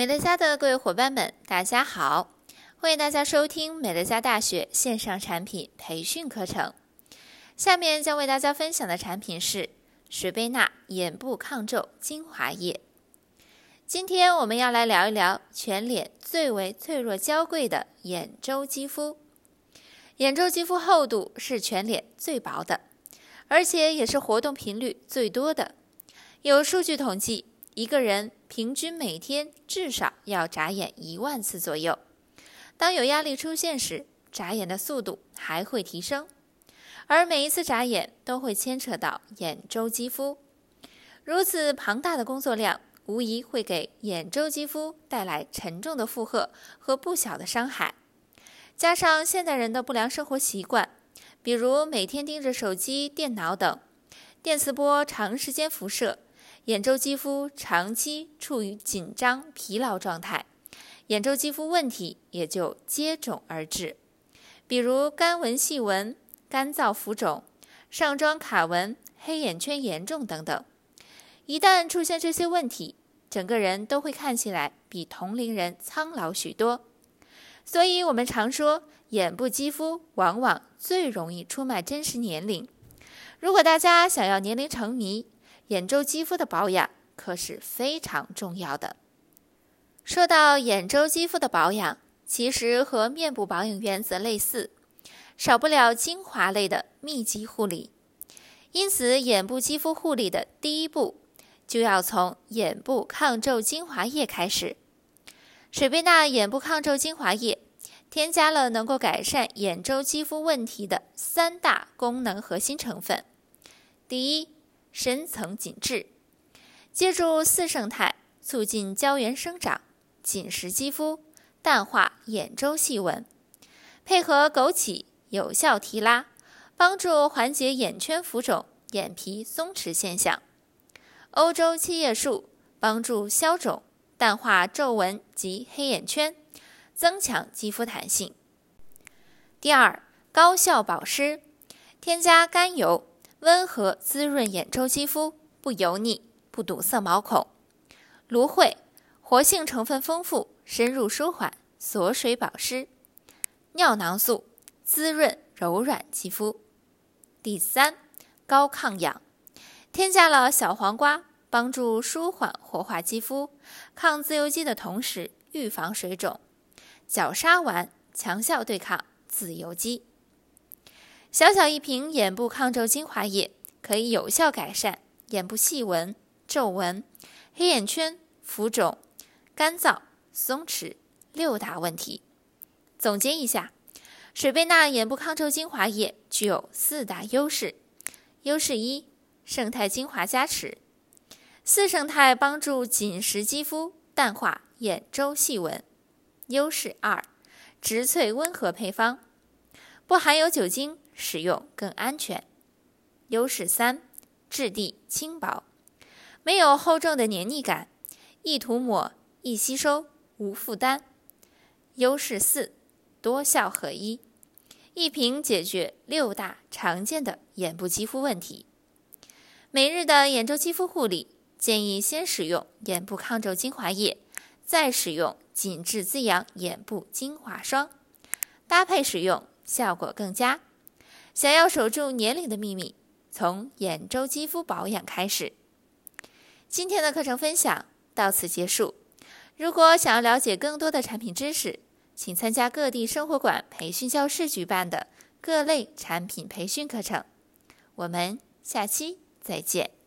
美乐家的各位伙伴们，大家好！欢迎大家收听美乐家大学线上产品培训课程。下面将为大家分享的产品是水贝纳眼部抗皱精华液。今天我们要来聊一聊全脸最为脆弱娇贵的眼周肌肤。眼周肌肤厚度是全脸最薄的，而且也是活动频率最多的。有数据统计，一个人平均每天至少要眨眼一万次左右。当有压力出现时，眨眼的速度还会提升，而每一次眨眼都会牵扯到眼周肌肤。如此庞大的工作量，无疑会给眼周肌肤带来沉重的负荷和不小的伤害。加上现代人的不良生活习惯，比如每天盯着手机、电脑等，电磁波长时间辐射。眼周肌肤长期处于紧张、疲劳状态，眼周肌肤问题也就接踵而至，比如干纹细纹、干燥浮肿、上妆卡纹、黑眼圈严重等等。一旦出现这些问题，整个人都会看起来比同龄人苍老许多。所以，我们常说，眼部肌肤往往最容易出卖真实年龄。如果大家想要年龄成谜，眼周肌肤的保养可是非常重要的。说到眼周肌肤的保养，其实和面部保养原则类似，少不了精华类的密集护理。因此，眼部肌肤护理的第一步就要从眼部抗皱精华液开始。水贝纳眼部抗皱精华液添加了能够改善眼周肌肤问题的三大功能核心成分。第一，深层紧致，借助四胜肽促进胶原生长，紧实肌肤，淡化眼周细纹；配合枸杞有效提拉，帮助缓解眼圈浮肿、眼皮松弛现象；欧洲七叶树帮助消肿、淡化皱纹及黑眼圈，增强肌肤弹性。第二，高效保湿，添加甘油。温和滋润眼周肌肤，不油腻，不堵塞毛孔。芦荟活性成分丰富，深入舒缓，锁水保湿。尿囊素滋润柔软肌肤。第三，高抗氧，添加了小黄瓜，帮助舒缓活化肌肤，抗自由基的同时预防水肿。角鲨烷强效对抗自由基。小小一瓶眼部抗皱精华液，可以有效改善。眼部细纹、皱纹、黑眼圈、浮肿、干燥、松弛六大问题。总结一下，水贝纳眼部抗皱精华液具有四大优势：优势一，胜肽精华加持，四胜肽帮助紧实肌肤，淡化眼周细纹；优势二，植萃温和配方，不含有酒精。使用更安全。优势三，质地轻薄，没有厚重的黏腻感，易涂抹、易吸收，无负担。优势四，多效合一，一瓶解决六大常见的眼部肌肤问题。每日的眼周肌肤护理，建议先使用眼部抗皱精华液，再使用紧致滋养眼部精华霜，搭配使用效果更佳。想要守住年龄的秘密，从眼周肌肤保养开始。今天的课程分享到此结束。如果想要了解更多的产品知识，请参加各地生活馆培训教室举办的各类产品培训课程。我们下期再见。